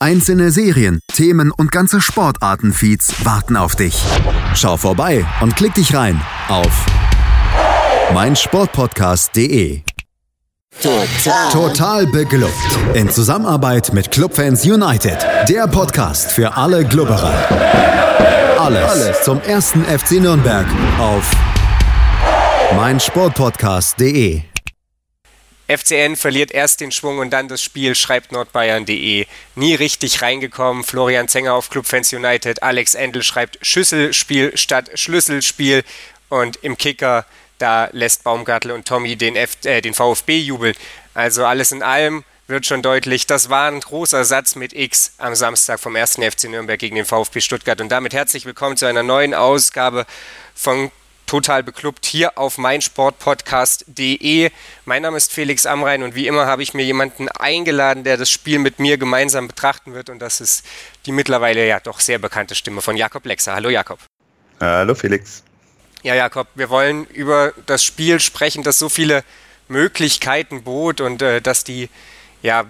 Einzelne Serien, Themen und ganze Sportartenfeeds warten auf dich. Schau vorbei und klick dich rein auf meinsportpodcast.de. Total. Total beglückt. In Zusammenarbeit mit Clubfans United. Der Podcast für alle Glubberer. Alles, Alles zum ersten FC Nürnberg auf meinsportpodcast.de. FCN verliert erst den Schwung und dann das Spiel, schreibt nordbayern.de. Nie richtig reingekommen. Florian Zenger auf Clubfans United. Alex Endel schreibt Schüsselspiel statt Schlüsselspiel. Und im Kicker, da lässt Baumgartel und Tommy den, F äh, den VfB jubeln. Also alles in allem wird schon deutlich, das war ein großer Satz mit X am Samstag vom 1. FC Nürnberg gegen den VfB Stuttgart. Und damit herzlich willkommen zu einer neuen Ausgabe von total beklubbt hier auf meinsportpodcast.de. Mein Name ist Felix Amrein und wie immer habe ich mir jemanden eingeladen, der das Spiel mit mir gemeinsam betrachten wird und das ist die mittlerweile ja doch sehr bekannte Stimme von Jakob Lexer. Hallo Jakob. Hallo Felix. Ja, Jakob, wir wollen über das Spiel sprechen, das so viele Möglichkeiten bot und äh, dass die ja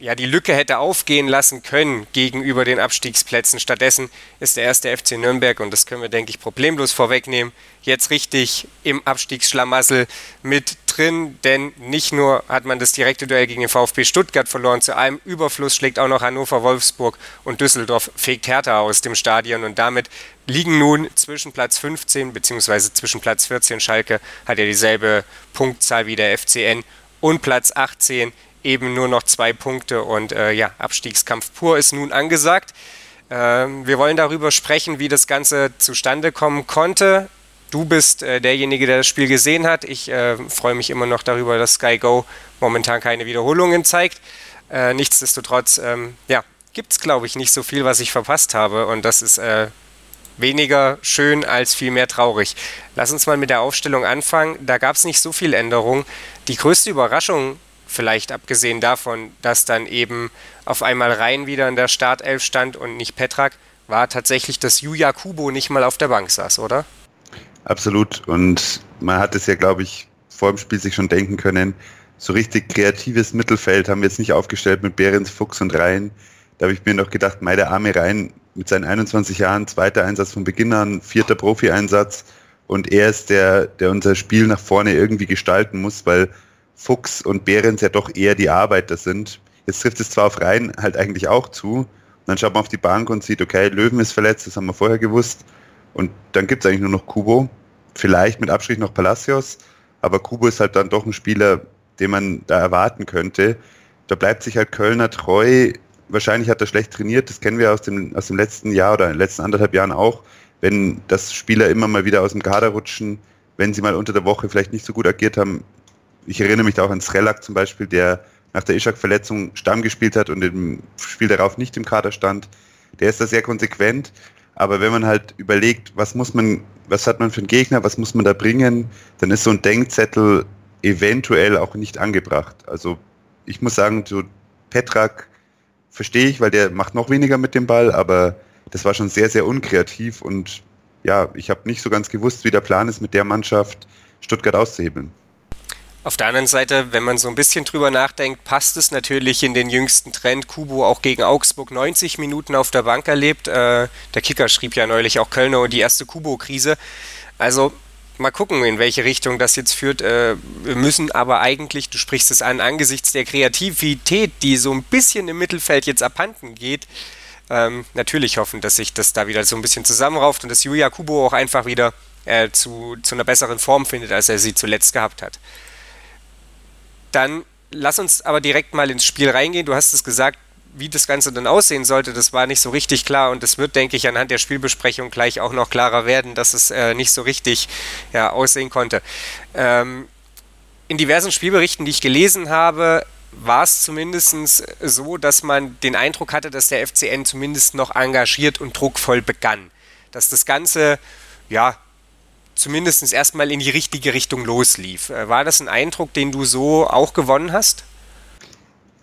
ja, die Lücke hätte aufgehen lassen können gegenüber den Abstiegsplätzen. Stattdessen ist der erste FC Nürnberg, und das können wir, denke ich, problemlos vorwegnehmen, jetzt richtig im Abstiegsschlamassel mit drin, denn nicht nur hat man das direkte Duell gegen den VfB Stuttgart verloren, zu allem Überfluss schlägt auch noch Hannover, Wolfsburg und Düsseldorf fegt Hertha aus dem Stadion und damit liegen nun zwischen Platz 15 bzw. zwischen Platz 14 Schalke hat ja dieselbe Punktzahl wie der FCN und Platz 18 eben nur noch zwei Punkte und äh, ja, Abstiegskampf pur ist nun angesagt. Ähm, wir wollen darüber sprechen, wie das Ganze zustande kommen konnte. Du bist äh, derjenige, der das Spiel gesehen hat. Ich äh, freue mich immer noch darüber, dass Sky Go momentan keine Wiederholungen zeigt. Äh, nichtsdestotrotz, ähm, ja, gibt es, glaube ich, nicht so viel, was ich verpasst habe. Und das ist äh, weniger schön als vielmehr traurig. Lass uns mal mit der Aufstellung anfangen. Da gab es nicht so viel Änderung. Die größte Überraschung Vielleicht abgesehen davon, dass dann eben auf einmal Rhein wieder in der Startelf stand und nicht Petrak, war tatsächlich, dass Yuya Kubo nicht mal auf der Bank saß, oder? Absolut. Und man hat es ja, glaube ich, vor dem Spiel sich schon denken können. So richtig kreatives Mittelfeld haben wir jetzt nicht aufgestellt mit Behrens, Fuchs und Rhein. Da habe ich mir noch gedacht, mei, der arme Rhein mit seinen 21 Jahren, zweiter Einsatz von Beginn an, vierter Profi-Einsatz. Und er ist der, der unser Spiel nach vorne irgendwie gestalten muss, weil Fuchs und Behrens ja doch eher die Arbeiter sind. Jetzt trifft es zwar auf Rhein halt eigentlich auch zu. Und dann schaut man auf die Bank und sieht, okay, Löwen ist verletzt, das haben wir vorher gewusst. Und dann gibt es eigentlich nur noch Kubo. Vielleicht mit Abstrich noch Palacios. Aber Kubo ist halt dann doch ein Spieler, den man da erwarten könnte. Da bleibt sich halt Kölner treu. Wahrscheinlich hat er schlecht trainiert. Das kennen wir aus dem, aus dem letzten Jahr oder in den letzten anderthalb Jahren auch. Wenn das Spieler immer mal wieder aus dem Kader rutschen, wenn sie mal unter der Woche vielleicht nicht so gut agiert haben, ich erinnere mich da auch an Srelak zum Beispiel, der nach der Ishak-Verletzung Stamm gespielt hat und im Spiel darauf nicht im Kader stand. Der ist da sehr konsequent. Aber wenn man halt überlegt, was muss man, was hat man für einen Gegner, was muss man da bringen, dann ist so ein Denkzettel eventuell auch nicht angebracht. Also ich muss sagen, so Petrak verstehe ich, weil der macht noch weniger mit dem Ball, aber das war schon sehr, sehr unkreativ und ja, ich habe nicht so ganz gewusst, wie der Plan ist, mit der Mannschaft Stuttgart auszuhebeln. Auf der anderen Seite, wenn man so ein bisschen drüber nachdenkt, passt es natürlich in den jüngsten Trend. Kubo auch gegen Augsburg 90 Minuten auf der Bank erlebt. Äh, der Kicker schrieb ja neulich auch Kölner die erste Kubo-Krise. Also mal gucken, in welche Richtung das jetzt führt. Äh, wir müssen aber eigentlich, du sprichst es an, angesichts der Kreativität, die so ein bisschen im Mittelfeld jetzt abhanden geht, ähm, natürlich hoffen, dass sich das da wieder so ein bisschen zusammenrauft und dass Julia Kubo auch einfach wieder äh, zu, zu einer besseren Form findet, als er sie zuletzt gehabt hat. Dann lass uns aber direkt mal ins Spiel reingehen. Du hast es gesagt, wie das Ganze dann aussehen sollte, das war nicht so richtig klar und es wird, denke ich, anhand der Spielbesprechung gleich auch noch klarer werden, dass es äh, nicht so richtig ja, aussehen konnte. Ähm, in diversen Spielberichten, die ich gelesen habe, war es zumindest so, dass man den Eindruck hatte, dass der FCN zumindest noch engagiert und druckvoll begann. Dass das Ganze, ja, zumindest erstmal in die richtige Richtung loslief. Äh, war das ein Eindruck, den du so auch gewonnen hast?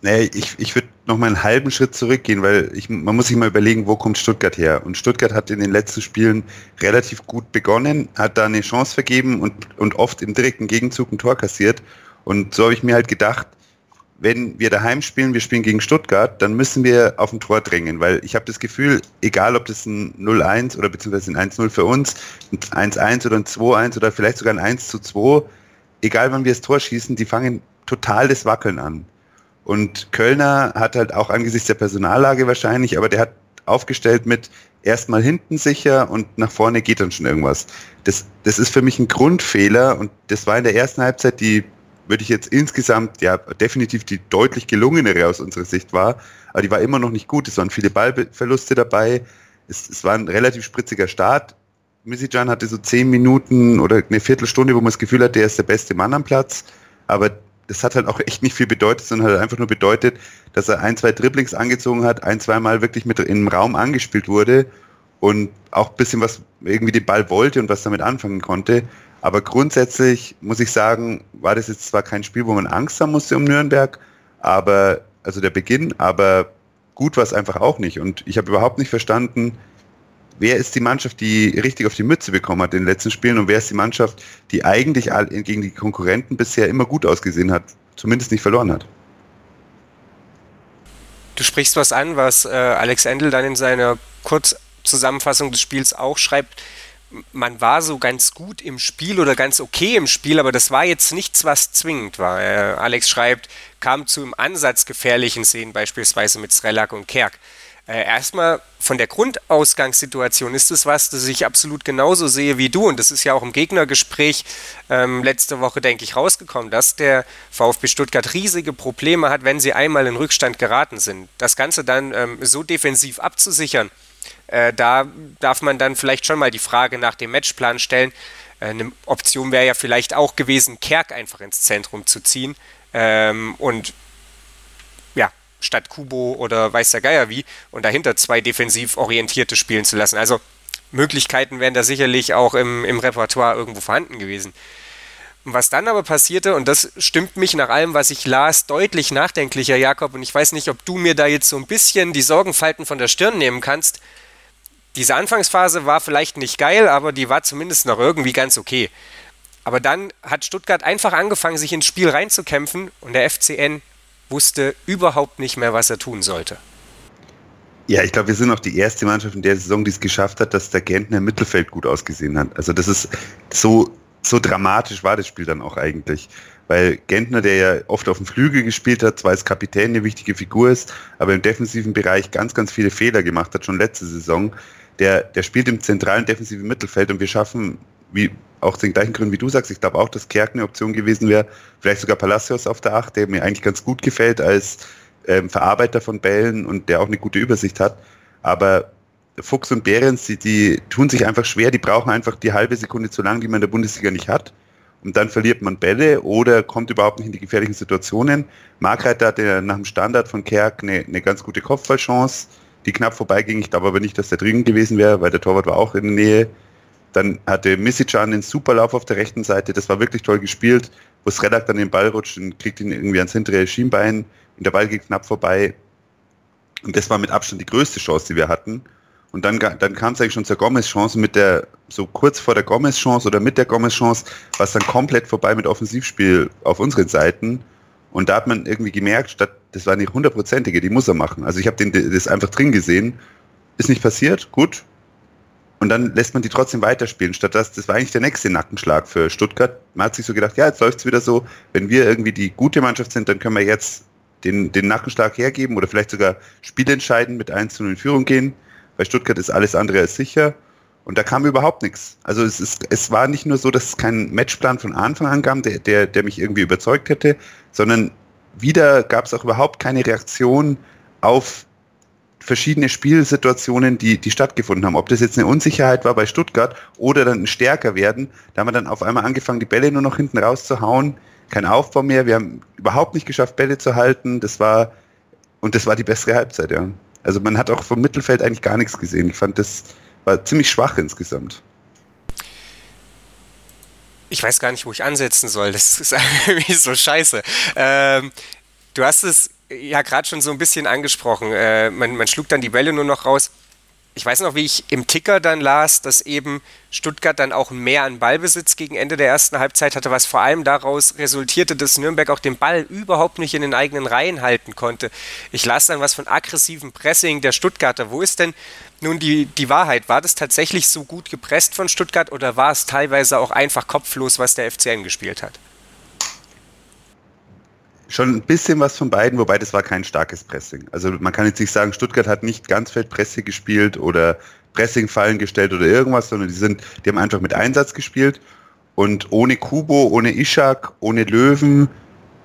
Nee, ich, ich würde noch mal einen halben Schritt zurückgehen, weil ich, man muss sich mal überlegen, wo kommt Stuttgart her? Und Stuttgart hat in den letzten Spielen relativ gut begonnen, hat da eine Chance vergeben und, und oft im direkten Gegenzug ein Tor kassiert. Und so habe ich mir halt gedacht, wenn wir daheim spielen, wir spielen gegen Stuttgart, dann müssen wir auf ein Tor drängen, weil ich habe das Gefühl, egal ob das ein 0-1 oder beziehungsweise ein 1-0 für uns, ein 1-1 oder ein 2-1 oder vielleicht sogar ein 1-2, egal wann wir das Tor schießen, die fangen total das Wackeln an. Und Kölner hat halt auch angesichts der Personallage wahrscheinlich, aber der hat aufgestellt mit erstmal hinten sicher und nach vorne geht dann schon irgendwas. Das, das ist für mich ein Grundfehler und das war in der ersten Halbzeit die würde ich jetzt insgesamt ja definitiv die deutlich gelungenere aus unserer Sicht war, aber die war immer noch nicht gut. Es waren viele Ballverluste dabei. Es, es war ein relativ spritziger Start. Misijan hatte so zehn Minuten oder eine Viertelstunde, wo man das Gefühl hatte, er ist der beste Mann am Platz. Aber das hat halt auch echt nicht viel bedeutet, sondern hat einfach nur bedeutet, dass er ein, zwei Dribblings angezogen hat, ein, zwei Mal wirklich mit im Raum angespielt wurde und auch ein bisschen was irgendwie den Ball wollte und was damit anfangen konnte. Aber grundsätzlich muss ich sagen, war das jetzt zwar kein Spiel, wo man Angst haben musste um Nürnberg, aber, also der Beginn, aber gut war es einfach auch nicht. Und ich habe überhaupt nicht verstanden, wer ist die Mannschaft, die richtig auf die Mütze bekommen hat in den letzten Spielen und wer ist die Mannschaft, die eigentlich gegen die Konkurrenten bisher immer gut ausgesehen hat, zumindest nicht verloren hat. Du sprichst was an, was äh, Alex Endel dann in seiner Kurzzusammenfassung des Spiels auch schreibt man war so ganz gut im Spiel oder ganz okay im Spiel, aber das war jetzt nichts, was zwingend war. Äh, Alex schreibt, kam zu im Ansatz gefährlichen Szenen, beispielsweise mit Srelak und Kerk. Äh, erstmal von der Grundausgangssituation ist es was, das ich absolut genauso sehe wie du. Und das ist ja auch im Gegnergespräch ähm, letzte Woche, denke ich, rausgekommen, dass der VfB Stuttgart riesige Probleme hat, wenn sie einmal in Rückstand geraten sind. Das Ganze dann ähm, so defensiv abzusichern, äh, da darf man dann vielleicht schon mal die Frage nach dem Matchplan stellen. Äh, eine Option wäre ja vielleicht auch gewesen, Kerk einfach ins Zentrum zu ziehen ähm, und ja, statt Kubo oder weiß der Geier wie und dahinter zwei defensiv orientierte spielen zu lassen. Also Möglichkeiten wären da sicherlich auch im, im Repertoire irgendwo vorhanden gewesen. Was dann aber passierte, und das stimmt mich nach allem, was ich las, deutlich nachdenklicher, Jakob, und ich weiß nicht, ob du mir da jetzt so ein bisschen die Sorgenfalten von der Stirn nehmen kannst. Diese Anfangsphase war vielleicht nicht geil, aber die war zumindest noch irgendwie ganz okay. Aber dann hat Stuttgart einfach angefangen, sich ins Spiel reinzukämpfen und der FCN wusste überhaupt nicht mehr, was er tun sollte. Ja, ich glaube, wir sind auch die erste Mannschaft in der Saison, die es geschafft hat, dass der Gentner im Mittelfeld gut ausgesehen hat. Also das ist so so dramatisch war das Spiel dann auch eigentlich. Weil Gentner, der ja oft auf dem Flügel gespielt hat, zwar als Kapitän eine wichtige Figur ist, aber im defensiven Bereich ganz, ganz viele Fehler gemacht hat, schon letzte Saison, der, der spielt im zentralen defensiven Mittelfeld und wir schaffen, wie auch den gleichen Gründen wie du sagst, ich glaube auch, dass Kerk eine Option gewesen wäre, vielleicht sogar Palacios auf der Acht, der mir eigentlich ganz gut gefällt als ähm, Verarbeiter von Bällen und der auch eine gute Übersicht hat. Aber Fuchs und Behrens, die, die tun sich einfach schwer, die brauchen einfach die halbe Sekunde zu lang, die man in der Bundesliga nicht hat. Und dann verliert man Bälle oder kommt überhaupt nicht in die gefährlichen Situationen. Markreiter hatte nach dem Standard von Kerk eine, eine ganz gute Kopfballchance, die knapp vorbeiging. Ich glaube aber nicht, dass der dringend gewesen wäre, weil der Torwart war auch in der Nähe. Dann hatte Misicjan einen Superlauf auf der rechten Seite. Das war wirklich toll gespielt, wo Sredak dann den Ball rutscht und kriegt ihn irgendwie ans hintere Schienbein und der Ball geht knapp vorbei. Und das war mit Abstand die größte Chance, die wir hatten. Und dann, dann kam es eigentlich schon zur Gomez-Chance mit der, so kurz vor der Gomez-Chance oder mit der Gomez-Chance, war es dann komplett vorbei mit Offensivspiel auf unseren Seiten. Und da hat man irgendwie gemerkt, statt, das war eine hundertprozentige, die muss er machen. Also ich habe das einfach drin gesehen. Ist nicht passiert, gut. Und dann lässt man die trotzdem weiterspielen. Statt das, das war eigentlich der nächste Nackenschlag für Stuttgart. Man hat sich so gedacht, ja, jetzt läuft es wieder so. Wenn wir irgendwie die gute Mannschaft sind, dann können wir jetzt den, den Nackenschlag hergeben oder vielleicht sogar spielentscheidend mit 1 zu 0 in Führung gehen. Bei Stuttgart ist alles andere als sicher. Und da kam überhaupt nichts. Also es, ist, es war nicht nur so, dass es keinen Matchplan von Anfang an gab, der, der, der mich irgendwie überzeugt hätte, sondern wieder gab es auch überhaupt keine Reaktion auf verschiedene Spielsituationen, die, die stattgefunden haben. Ob das jetzt eine Unsicherheit war bei Stuttgart oder dann ein stärker werden, da haben wir dann auf einmal angefangen, die Bälle nur noch hinten rauszuhauen. Kein Aufbau mehr. Wir haben überhaupt nicht geschafft, Bälle zu halten. Das war, und das war die bessere Halbzeit, ja. Also man hat auch vom Mittelfeld eigentlich gar nichts gesehen. Ich fand, das war ziemlich schwach insgesamt. ich weiß gar nicht, wo ich ansetzen soll. Das ist irgendwie so scheiße. Ähm, du hast es ja gerade schon so ein bisschen angesprochen. Äh, man, man schlug dann die Bälle nur noch raus ich weiß noch, wie ich im Ticker dann las, dass eben Stuttgart dann auch mehr an Ballbesitz gegen Ende der ersten Halbzeit hatte, was vor allem daraus resultierte, dass Nürnberg auch den Ball überhaupt nicht in den eigenen Reihen halten konnte. Ich las dann was von aggressivem Pressing der Stuttgarter. Wo ist denn nun die, die Wahrheit? War das tatsächlich so gut gepresst von Stuttgart oder war es teilweise auch einfach kopflos, was der FCN gespielt hat? Schon ein bisschen was von beiden, wobei das war kein starkes Pressing. Also man kann jetzt nicht sagen, Stuttgart hat nicht Ganzfeldpresse gespielt oder Pressingfallen gestellt oder irgendwas, sondern die sind, die haben einfach mit Einsatz gespielt und ohne Kubo, ohne Ishak, ohne Löwen,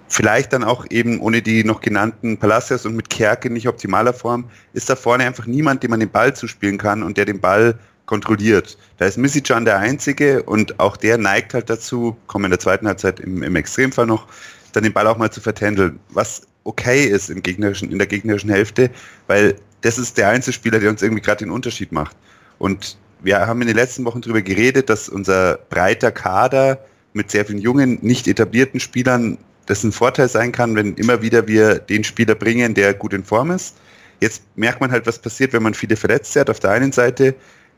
vielleicht dann auch eben ohne die noch genannten Palacios und mit Kerke nicht optimaler Form, ist da vorne einfach niemand, dem man den Ball zuspielen kann und der den Ball kontrolliert. Da ist Misicjan der Einzige und auch der neigt halt dazu, kommen in der zweiten Halbzeit im, im Extremfall noch, dann den Ball auch mal zu vertändeln, was okay ist im gegnerischen, in der gegnerischen Hälfte, weil das ist der Einzelspieler, der uns irgendwie gerade den Unterschied macht. Und wir haben in den letzten Wochen darüber geredet, dass unser breiter Kader mit sehr vielen jungen, nicht etablierten Spielern das ein Vorteil sein kann, wenn immer wieder wir den Spieler bringen, der gut in Form ist. Jetzt merkt man halt, was passiert, wenn man viele Verletzte hat. Auf der einen Seite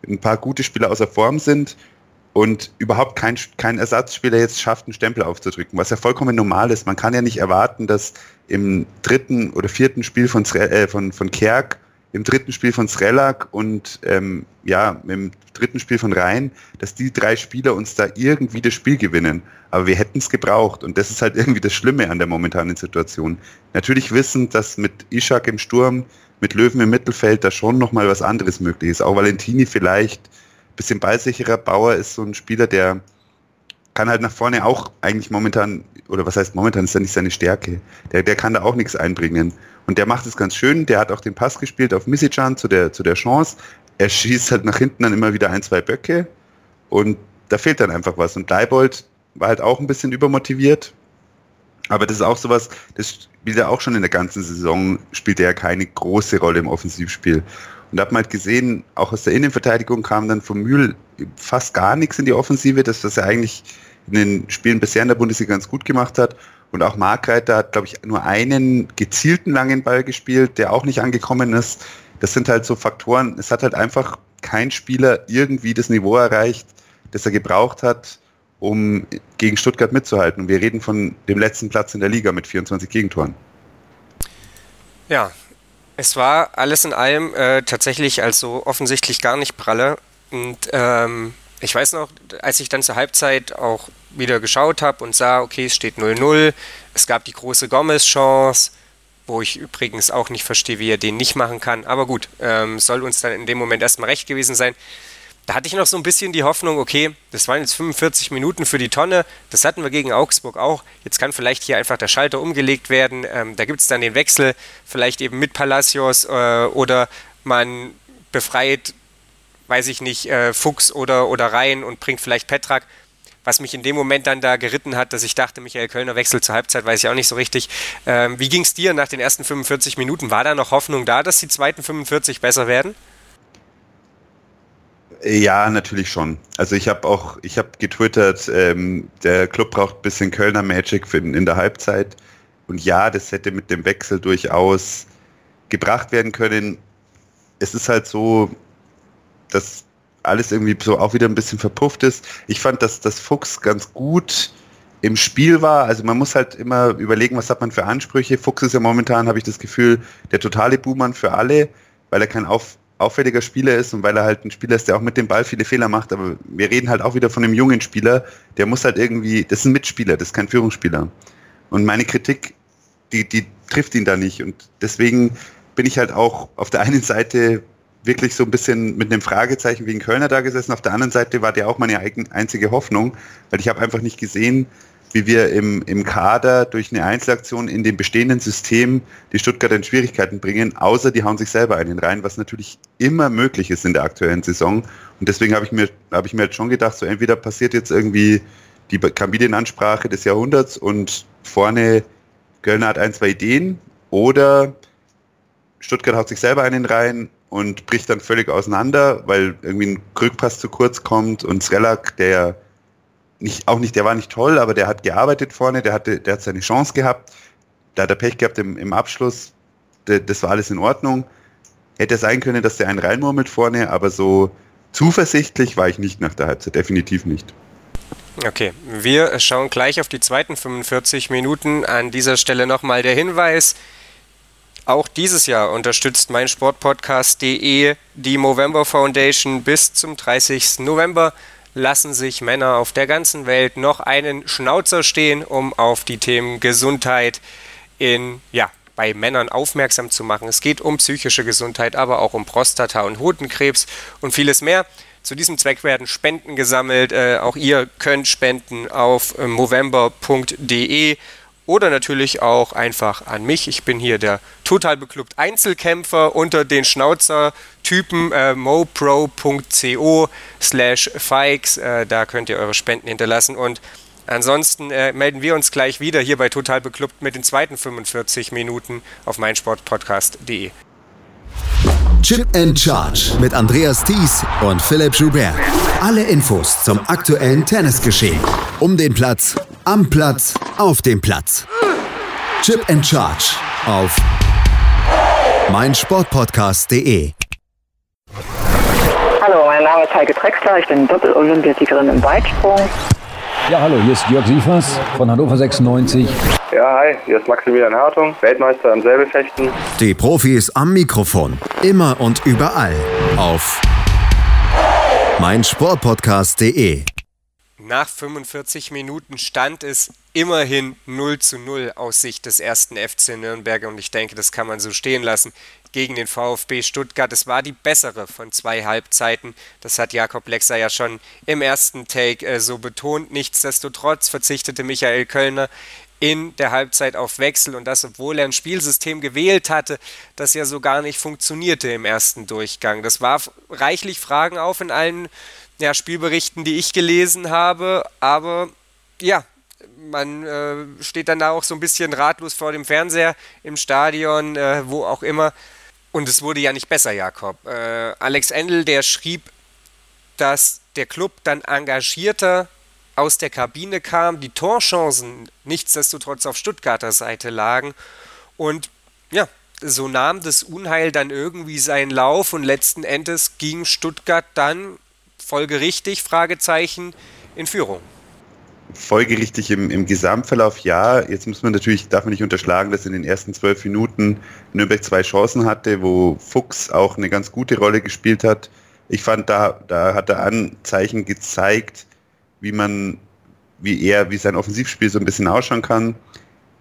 ein paar gute Spieler außer Form sind und überhaupt kein, kein Ersatzspieler jetzt schafft, einen Stempel aufzudrücken, was ja vollkommen normal ist. Man kann ja nicht erwarten, dass im dritten oder vierten Spiel von, äh, von, von Kerk, im dritten Spiel von Srelak und ähm, ja, im dritten Spiel von Rhein, dass die drei Spieler uns da irgendwie das Spiel gewinnen. Aber wir hätten es gebraucht und das ist halt irgendwie das Schlimme an der momentanen Situation. Natürlich wissen, dass mit Ishak im Sturm, mit Löwen im Mittelfeld da schon nochmal was anderes möglich ist. Auch Valentini vielleicht bisschen ballsicherer. Bauer ist so ein Spieler, der kann halt nach vorne auch eigentlich momentan, oder was heißt momentan, ist ja nicht seine Stärke. Der, der kann da auch nichts einbringen. Und der macht es ganz schön. Der hat auch den Pass gespielt auf Misicjan zu der, zu der Chance. Er schießt halt nach hinten dann immer wieder ein, zwei Böcke. Und da fehlt dann einfach was. Und Leibold war halt auch ein bisschen übermotiviert. Aber das ist auch sowas, das spielt er auch schon in der ganzen Saison, spielt er ja keine große Rolle im Offensivspiel. Und da hat man halt gesehen, auch aus der Innenverteidigung kam dann von Mühl fast gar nichts in die Offensive, das was er eigentlich in den Spielen bisher in der Bundesliga ganz gut gemacht hat. Und auch Markreiter hat, glaube ich, nur einen gezielten langen Ball gespielt, der auch nicht angekommen ist. Das sind halt so Faktoren. Es hat halt einfach kein Spieler irgendwie das Niveau erreicht, das er gebraucht hat, um gegen Stuttgart mitzuhalten. Und wir reden von dem letzten Platz in der Liga mit 24 Gegentoren. Ja, es war alles in allem äh, tatsächlich also offensichtlich gar nicht pralle. Und ähm, ich weiß noch, als ich dann zur Halbzeit auch wieder geschaut habe und sah, okay, es steht 0-0, es gab die große Gomez-Chance, wo ich übrigens auch nicht verstehe, wie er den nicht machen kann. Aber gut, ähm, soll uns dann in dem Moment erstmal recht gewesen sein da hatte ich noch so ein bisschen die Hoffnung, okay, das waren jetzt 45 Minuten für die Tonne, das hatten wir gegen Augsburg auch. Jetzt kann vielleicht hier einfach der Schalter umgelegt werden. Ähm, da gibt es dann den Wechsel, vielleicht eben mit Palacios äh, oder man befreit, weiß ich nicht, äh, Fuchs oder, oder Rhein und bringt vielleicht Petrak. Was mich in dem Moment dann da geritten hat, dass ich dachte, Michael Kölner wechselt zur Halbzeit, weiß ich auch nicht so richtig. Ähm, wie ging es dir nach den ersten 45 Minuten? War da noch Hoffnung da, dass die zweiten 45 besser werden? Ja, natürlich schon. Also ich habe auch, ich habe getwittert, ähm, der Club braucht ein bisschen Kölner Magic für, in der Halbzeit. Und ja, das hätte mit dem Wechsel durchaus gebracht werden können. Es ist halt so, dass alles irgendwie so auch wieder ein bisschen verpufft ist. Ich fand, dass das Fuchs ganz gut im Spiel war. Also man muss halt immer überlegen, was hat man für Ansprüche. Fuchs ist ja momentan, habe ich das Gefühl, der totale Buhmann für alle, weil er kein Auf auffälliger Spieler ist und weil er halt ein Spieler ist, der auch mit dem Ball viele Fehler macht. Aber wir reden halt auch wieder von einem jungen Spieler, der muss halt irgendwie, das ist ein Mitspieler, das ist kein Führungsspieler. Und meine Kritik, die, die trifft ihn da nicht. Und deswegen bin ich halt auch auf der einen Seite wirklich so ein bisschen mit einem Fragezeichen wegen Kölner da gesessen. Auf der anderen Seite war der auch meine einzige Hoffnung, weil ich habe einfach nicht gesehen, wie wir im, im Kader durch eine Einzelaktion in dem bestehenden System die Stuttgarter in Schwierigkeiten bringen, außer die hauen sich selber einen rein, was natürlich immer möglich ist in der aktuellen Saison. Und deswegen habe ich mir, habe ich mir jetzt schon gedacht, so entweder passiert jetzt irgendwie die Kabinenansprache des Jahrhunderts und vorne Kölner hat ein, zwei Ideen oder Stuttgart haut sich selber einen rein und bricht dann völlig auseinander, weil irgendwie ein Rückpass zu kurz kommt und Srelak, der ja nicht, auch nicht, der war nicht toll, aber der hat gearbeitet vorne, der hatte, der hat seine Chance gehabt, da hat er Pech gehabt im, im Abschluss, das war alles in Ordnung. Hätte sein können, dass der einen reinmurmelt vorne, aber so zuversichtlich war ich nicht nach der Halbzeit, definitiv nicht. Okay, wir schauen gleich auf die zweiten 45 Minuten. An dieser Stelle nochmal der Hinweis. Auch dieses Jahr unterstützt mein Sportpodcast.de die Movember Foundation bis zum 30. November lassen sich Männer auf der ganzen Welt noch einen Schnauzer stehen, um auf die Themen Gesundheit in ja, bei Männern aufmerksam zu machen. Es geht um psychische Gesundheit, aber auch um Prostata- und Hodenkrebs und vieles mehr. Zu diesem Zweck werden Spenden gesammelt. Äh, auch ihr könnt spenden auf äh, movember.de oder natürlich auch einfach an mich. Ich bin hier der total beklubbt Einzelkämpfer unter den Schnauzer-Typen äh, mopro.co slash fikes. Äh, da könnt ihr eure Spenden hinterlassen und Ansonsten äh, melden wir uns gleich wieder hier bei Total Beklubbt mit den zweiten 45 Minuten auf meinsportpodcast.de. Chip and Charge mit Andreas Thies und Philipp Joubert. Alle Infos zum aktuellen Tennisgeschehen. Um den Platz, am Platz, auf dem Platz. Chip and Charge auf meinsportpodcast.de. Hallo, mein Name ist Heike Drexler, ich bin Doppel-Olympiasiegerin im Weitsprung. Ja, hallo, hier ist Jörg Siefers von Hannover 96. Ja, hi, hier ist Maximilian Hartung, Weltmeister im Säbelfechten. Die Profis am Mikrofon, immer und überall auf meinsportpodcast.de. Nach 45 Minuten stand es immerhin 0 zu 0 aus Sicht des ersten FC Nürnberg und ich denke, das kann man so stehen lassen gegen den VfB Stuttgart. Es war die bessere von zwei Halbzeiten. Das hat Jakob Lexer ja schon im ersten Take äh, so betont. Nichtsdestotrotz verzichtete Michael Kölner in der Halbzeit auf Wechsel und das, obwohl er ein Spielsystem gewählt hatte, das ja so gar nicht funktionierte im ersten Durchgang. Das warf reichlich Fragen auf in allen ja, Spielberichten, die ich gelesen habe, aber ja, man äh, steht dann da auch so ein bisschen ratlos vor dem Fernseher im Stadion, äh, wo auch immer. Und es wurde ja nicht besser, Jakob. Äh, Alex Endel, der schrieb, dass der Club dann engagierter aus der Kabine kam, die Torchancen nichtsdestotrotz auf Stuttgarter Seite lagen. Und ja, so nahm das Unheil dann irgendwie seinen Lauf und letzten Endes ging Stuttgart dann folgerichtig, Fragezeichen, in Führung folgerichtig im, im Gesamtverlauf ja. Jetzt muss man natürlich, darf man nicht unterschlagen, dass in den ersten zwölf Minuten Nürnberg zwei Chancen hatte, wo Fuchs auch eine ganz gute Rolle gespielt hat. Ich fand, da, da hat er Anzeichen gezeigt, wie man, wie er, wie sein Offensivspiel so ein bisschen ausschauen kann.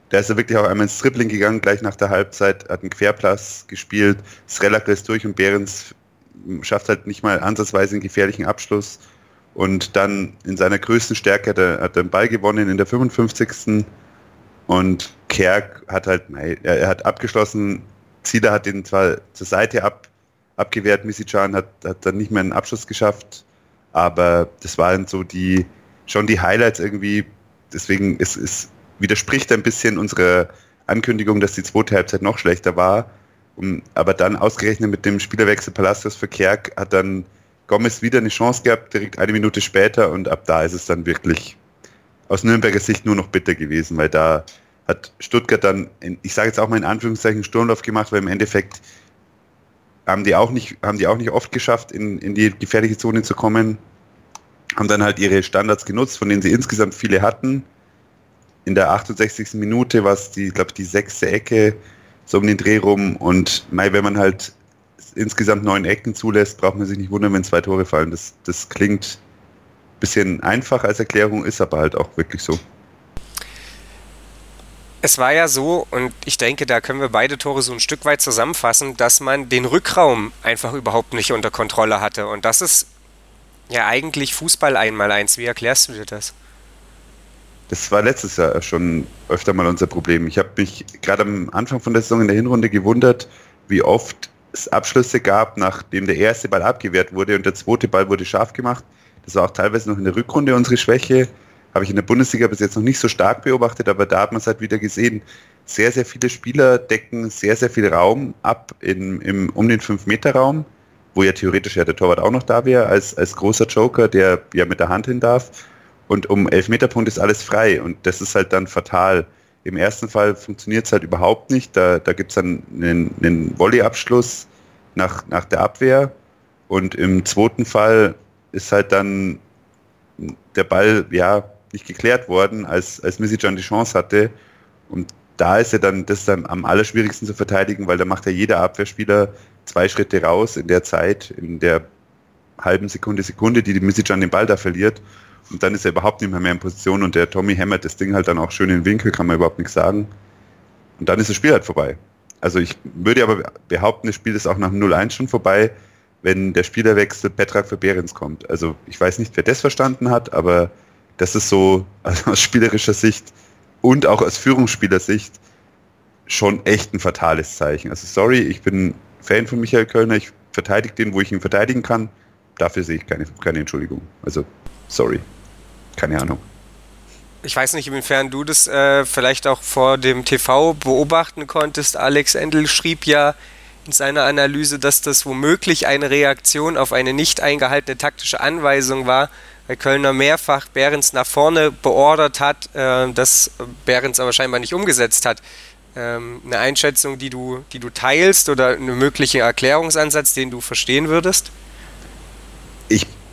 Da ist er wirklich auch einmal ins Tripling gegangen, gleich nach der Halbzeit, hat einen Querplatz gespielt, Srelak lässt durch und Behrens schafft halt nicht mal ansatzweise einen gefährlichen Abschluss. Und dann in seiner größten Stärke hat er, hat er den Ball gewonnen in der 55. Und Kerk hat halt, er hat abgeschlossen, Zieler hat ihn zwar zur Seite ab, abgewehrt, Misicjan hat, hat dann nicht mehr einen Abschluss geschafft, aber das waren so die, schon die Highlights irgendwie, deswegen es, es widerspricht ein bisschen unserer Ankündigung, dass die zweite Halbzeit noch schlechter war, aber dann ausgerechnet mit dem Spielerwechsel Palacios für Kerk hat dann Gomez wieder eine Chance gehabt, direkt eine Minute später und ab da ist es dann wirklich aus Nürnberger Sicht nur noch bitter gewesen, weil da hat Stuttgart dann, ich sage jetzt auch mal in Anführungszeichen, Sturmlauf gemacht, weil im Endeffekt haben die auch nicht, haben die auch nicht oft geschafft, in, in die gefährliche Zone zu kommen, haben dann halt ihre Standards genutzt, von denen sie insgesamt viele hatten. In der 68. Minute war es die, glaube die sechste Ecke, so um den Dreh rum und Mai, wenn man halt insgesamt neun Ecken zulässt, braucht man sich nicht wundern, wenn zwei Tore fallen. Das, das klingt ein bisschen einfach als Erklärung, ist aber halt auch wirklich so. Es war ja so, und ich denke, da können wir beide Tore so ein Stück weit zusammenfassen, dass man den Rückraum einfach überhaupt nicht unter Kontrolle hatte. Und das ist ja eigentlich Fußball einmal eins. Wie erklärst du dir das? Das war letztes Jahr schon öfter mal unser Problem. Ich habe mich gerade am Anfang von der Saison in der Hinrunde gewundert, wie oft es Abschlüsse gab, nachdem der erste Ball abgewehrt wurde und der zweite Ball wurde scharf gemacht. Das war auch teilweise noch in der Rückrunde unsere Schwäche. Habe ich in der Bundesliga bis jetzt noch nicht so stark beobachtet, aber da hat man es halt wieder gesehen. Sehr, sehr viele Spieler decken sehr, sehr viel Raum ab in, im, um den 5-Meter-Raum, wo ja theoretisch ja der Torwart auch noch da wäre, als, als großer Joker, der ja mit der Hand hin darf. und um Elfmeterpunkt ist alles frei und das ist halt dann fatal. Im ersten Fall funktioniert es halt überhaupt nicht. Da, da gibt es dann einen, einen Volleyabschluss nach, nach der Abwehr und im zweiten Fall ist halt dann der Ball ja nicht geklärt worden, als, als Misijan die Chance hatte. Und da ist er dann, das ist dann am allerschwierigsten zu verteidigen, weil da macht ja jeder Abwehrspieler zwei Schritte raus in der Zeit, in der halben Sekunde, Sekunde, die die Misijan den Ball da verliert. Und dann ist er überhaupt nicht mehr, mehr in Position und der Tommy hämmert das Ding halt dann auch schön in den Winkel, kann man überhaupt nichts sagen. Und dann ist das Spiel halt vorbei. Also ich würde aber behaupten, das Spiel ist auch nach 0-1 schon vorbei, wenn der Spielerwechsel Petrak für Behrens kommt. Also ich weiß nicht, wer das verstanden hat, aber das ist so also aus spielerischer Sicht und auch aus Führungsspielersicht schon echt ein fatales Zeichen. Also sorry, ich bin Fan von Michael Kölner, ich verteidige den, wo ich ihn verteidigen kann. Dafür sehe ich keine, keine Entschuldigung. Also sorry, keine Ahnung. Ich weiß nicht, inwiefern du das äh, vielleicht auch vor dem TV beobachten konntest. Alex Endel schrieb ja in seiner Analyse, dass das womöglich eine Reaktion auf eine nicht eingehaltene taktische Anweisung war, weil Kölner mehrfach Behrens nach vorne beordert hat, äh, das Behrens aber scheinbar nicht umgesetzt hat. Ähm, eine Einschätzung, die du, die du teilst oder einen möglichen Erklärungsansatz, den du verstehen würdest?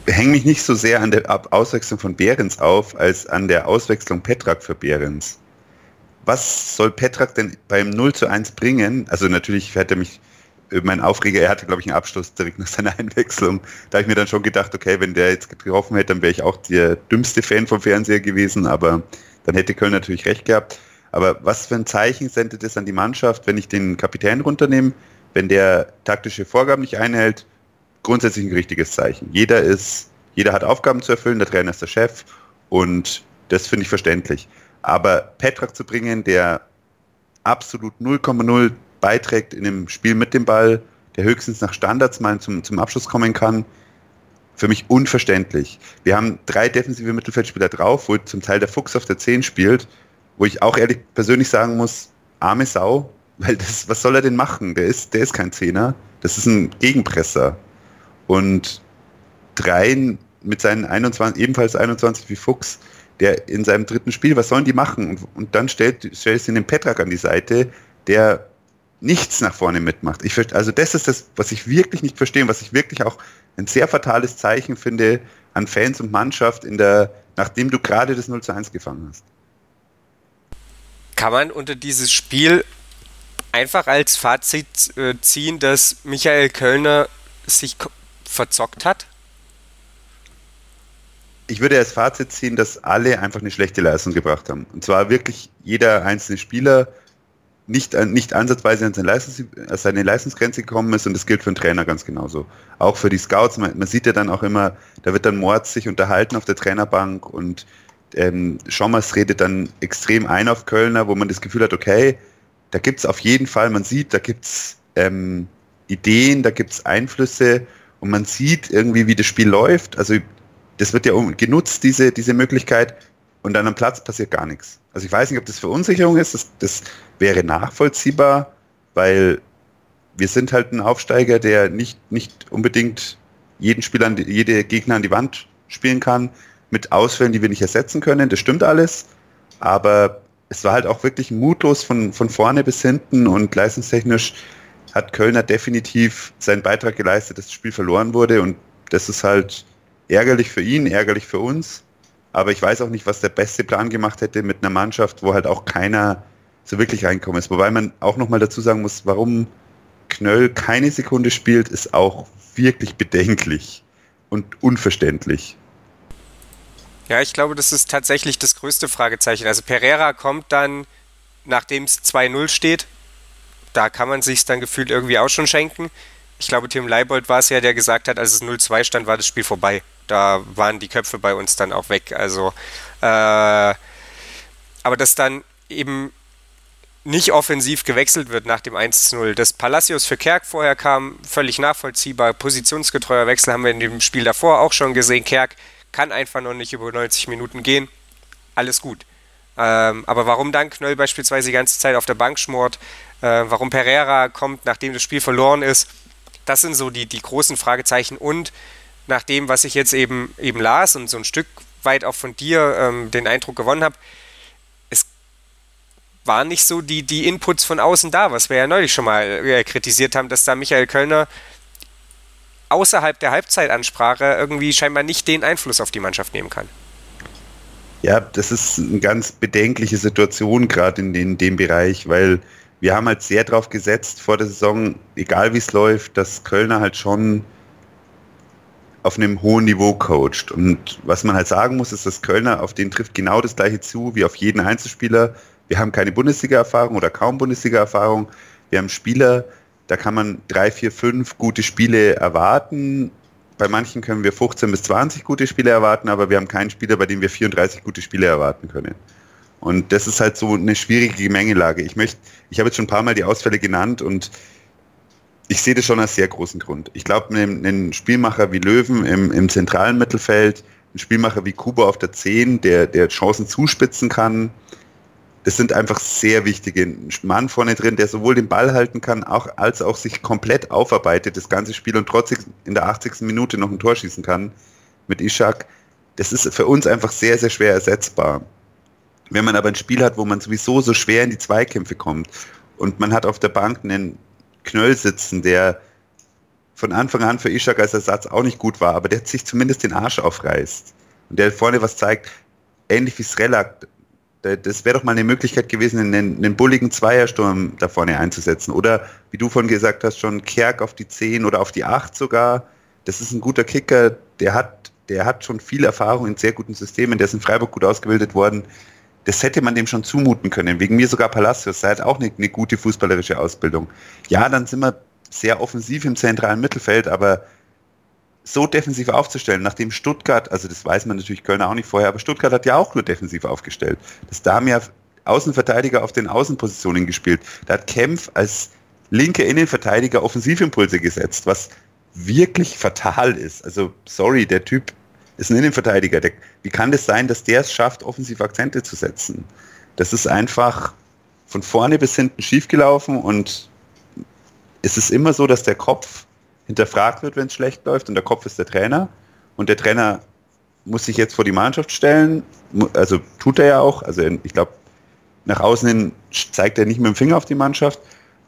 Hänge mich nicht so sehr an der Auswechslung von Behrens auf, als an der Auswechslung Petrak für Behrens. Was soll Petrak denn beim 0 zu 1 bringen? Also natürlich hätte mich äh, mein Aufreger, er hatte, glaube ich, einen Abschluss direkt nach seiner Einwechslung. Da habe ich mir dann schon gedacht, okay, wenn der jetzt getroffen hätte, dann wäre ich auch der dümmste Fan vom Fernseher gewesen, aber dann hätte Köln natürlich recht gehabt. Aber was für ein Zeichen sendet es an die Mannschaft, wenn ich den Kapitän runternehme, wenn der taktische Vorgaben nicht einhält? Grundsätzlich ein richtiges Zeichen. Jeder ist, jeder hat Aufgaben zu erfüllen, der Trainer ist der Chef und das finde ich verständlich. Aber Petrak zu bringen, der absolut 0,0 beiträgt in dem Spiel mit dem Ball, der höchstens nach Standards mal zum, zum Abschluss kommen kann, für mich unverständlich. Wir haben drei defensive Mittelfeldspieler drauf, wo zum Teil der Fuchs auf der 10 spielt, wo ich auch ehrlich persönlich sagen muss, arme Sau, weil das, was soll er denn machen? Der ist, der ist kein Zehner, das ist ein Gegenpresser. Und dreien mit seinen 21, ebenfalls 21 wie Fuchs, der in seinem dritten Spiel, was sollen die machen? Und, und dann stellt, stellt sie den Petrak an die Seite, der nichts nach vorne mitmacht. Ich, also das ist das, was ich wirklich nicht verstehe, was ich wirklich auch ein sehr fatales Zeichen finde an Fans und Mannschaft, in der, nachdem du gerade das 0 zu 1 gefangen hast. Kann man unter dieses Spiel einfach als Fazit äh, ziehen, dass Michael Kölner sich verzockt hat? Ich würde als Fazit ziehen, dass alle einfach eine schlechte Leistung gebracht haben. Und zwar wirklich jeder einzelne Spieler nicht, nicht ansatzweise an seine, Leistungs seine Leistungsgrenze gekommen ist und das gilt für den Trainer ganz genauso. Auch für die Scouts, man, man sieht ja dann auch immer, da wird dann Mord sich unterhalten auf der Trainerbank und ähm, Schommers redet dann extrem ein auf Kölner, wo man das Gefühl hat, okay, da gibt es auf jeden Fall, man sieht, da gibt es ähm, Ideen, da gibt es Einflüsse und man sieht irgendwie, wie das Spiel läuft. Also das wird ja genutzt, diese, diese Möglichkeit und dann am Platz passiert gar nichts. Also ich weiß nicht, ob das Verunsicherung ist, das, das wäre nachvollziehbar, weil wir sind halt ein Aufsteiger, der nicht, nicht unbedingt jeden Spieler, jede Gegner an die Wand spielen kann, mit Ausfällen, die wir nicht ersetzen können. Das stimmt alles. Aber es war halt auch wirklich mutlos von, von vorne bis hinten und leistungstechnisch hat Kölner definitiv seinen Beitrag geleistet, dass das Spiel verloren wurde und das ist halt ärgerlich für ihn, ärgerlich für uns. Aber ich weiß auch nicht, was der beste Plan gemacht hätte mit einer Mannschaft, wo halt auch keiner so wirklich reinkommen ist. Wobei man auch nochmal dazu sagen muss, warum Knöll keine Sekunde spielt, ist auch wirklich bedenklich und unverständlich. Ja, ich glaube, das ist tatsächlich das größte Fragezeichen. Also Pereira kommt dann, nachdem es 2-0 steht, da kann man sich dann gefühlt irgendwie auch schon schenken. Ich glaube, Tim Leibold war es ja, der gesagt hat, als es 0-2 stand, war das Spiel vorbei. Da waren die Köpfe bei uns dann auch weg. Also, äh, aber dass dann eben nicht offensiv gewechselt wird nach dem 1-0. Dass Palacios für Kerk vorher kam, völlig nachvollziehbar. Positionsgetreuer Wechsel haben wir in dem Spiel davor auch schon gesehen. Kerk kann einfach noch nicht über 90 Minuten gehen. Alles gut. Ähm, aber warum dann Knöll beispielsweise die ganze Zeit auf der Bank schmort, äh, warum Pereira kommt, nachdem das Spiel verloren ist, das sind so die, die großen Fragezeichen. Und nach dem, was ich jetzt eben, eben las und so ein Stück weit auch von dir ähm, den Eindruck gewonnen habe, es waren nicht so die, die Inputs von außen da, was wir ja neulich schon mal äh, kritisiert haben, dass da Michael Kölner außerhalb der Halbzeitansprache irgendwie scheinbar nicht den Einfluss auf die Mannschaft nehmen kann. Ja, das ist eine ganz bedenkliche Situation gerade in, in dem Bereich, weil wir haben halt sehr darauf gesetzt vor der Saison, egal wie es läuft, dass Kölner halt schon auf einem hohen Niveau coacht. Und was man halt sagen muss, ist, dass Kölner auf den trifft genau das gleiche zu wie auf jeden Einzelspieler. Wir haben keine Bundesliga-Erfahrung oder kaum Bundesliga-Erfahrung. Wir haben Spieler, da kann man drei, vier, fünf gute Spiele erwarten. Bei manchen können wir 15 bis 20 gute Spiele erwarten, aber wir haben keinen Spieler, bei dem wir 34 gute Spiele erwarten können. Und das ist halt so eine schwierige Gemengelage. Ich möchte, ich habe jetzt schon ein paar Mal die Ausfälle genannt und ich sehe das schon als sehr großen Grund. Ich glaube, einen, einen Spielmacher wie Löwen im, im zentralen Mittelfeld, ein Spielmacher wie Kuba auf der 10, der, der Chancen zuspitzen kann, das sind einfach sehr wichtige. Ein Mann vorne drin, der sowohl den Ball halten kann, auch, als auch sich komplett aufarbeitet, das ganze Spiel und trotzdem in der 80. Minute noch ein Tor schießen kann mit Ishak. Das ist für uns einfach sehr, sehr schwer ersetzbar. Wenn man aber ein Spiel hat, wo man sowieso so schwer in die Zweikämpfe kommt und man hat auf der Bank einen Knöll sitzen, der von Anfang an für Ishak als Ersatz auch nicht gut war, aber der sich zumindest den Arsch aufreißt und der vorne was zeigt, ähnlich wie Srelak, das wäre doch mal eine Möglichkeit gewesen, einen, einen bulligen Zweiersturm da vorne einzusetzen. Oder wie du vorhin gesagt hast, schon Kerk auf die 10 oder auf die 8 sogar. Das ist ein guter Kicker, der hat, der hat schon viel Erfahrung in sehr guten Systemen, der ist in Freiburg gut ausgebildet worden. Das hätte man dem schon zumuten können. Wegen mir sogar Palacios, der hat auch eine, eine gute fußballerische Ausbildung. Ja, dann sind wir sehr offensiv im zentralen Mittelfeld, aber so defensiv aufzustellen, nachdem Stuttgart, also das weiß man natürlich Kölner auch nicht vorher, aber Stuttgart hat ja auch nur defensiv aufgestellt. Das, da haben ja Außenverteidiger auf den Außenpositionen gespielt. Da hat Kempf als linker Innenverteidiger Offensivimpulse gesetzt, was wirklich fatal ist. Also sorry, der Typ ist ein Innenverteidiger. Der, wie kann das sein, dass der es schafft, offensiv Akzente zu setzen? Das ist einfach von vorne bis hinten schiefgelaufen und es ist immer so, dass der Kopf hinterfragt wird, wenn es schlecht läuft und der Kopf ist der Trainer und der Trainer muss sich jetzt vor die Mannschaft stellen, also tut er ja auch, also ich glaube, nach außen hin zeigt er nicht mit dem Finger auf die Mannschaft,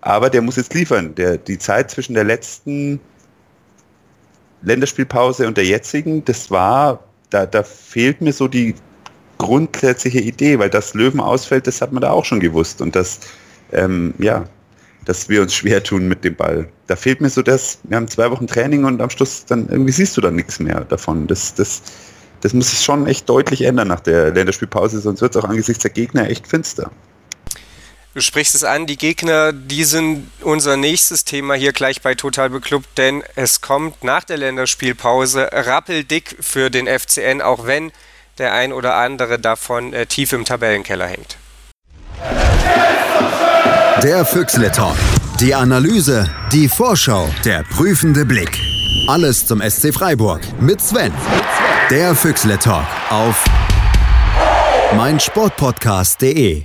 aber der muss jetzt liefern. Der, die Zeit zwischen der letzten Länderspielpause und der jetzigen, das war, da, da fehlt mir so die grundsätzliche Idee, weil das Löwen ausfällt, das hat man da auch schon gewusst und das, ähm, ja, dass wir uns schwer tun mit dem Ball. Da fehlt mir so das, wir haben zwei Wochen Training und am Schluss dann irgendwie siehst du dann nichts mehr davon. Das, das, das muss sich schon echt deutlich ändern nach der Länderspielpause, sonst wird es auch angesichts der Gegner echt finster. Du sprichst es an, die Gegner, die sind unser nächstes Thema hier gleich bei Total Beklubbt, denn es kommt nach der Länderspielpause rappeldick für den FCN, auch wenn der ein oder andere davon äh, tief im Tabellenkeller hängt. Der Füchsle Talk. Die Analyse, die Vorschau, der prüfende Blick. Alles zum SC Freiburg mit Sven. Der Füchsle Talk auf meinsportpodcast.de.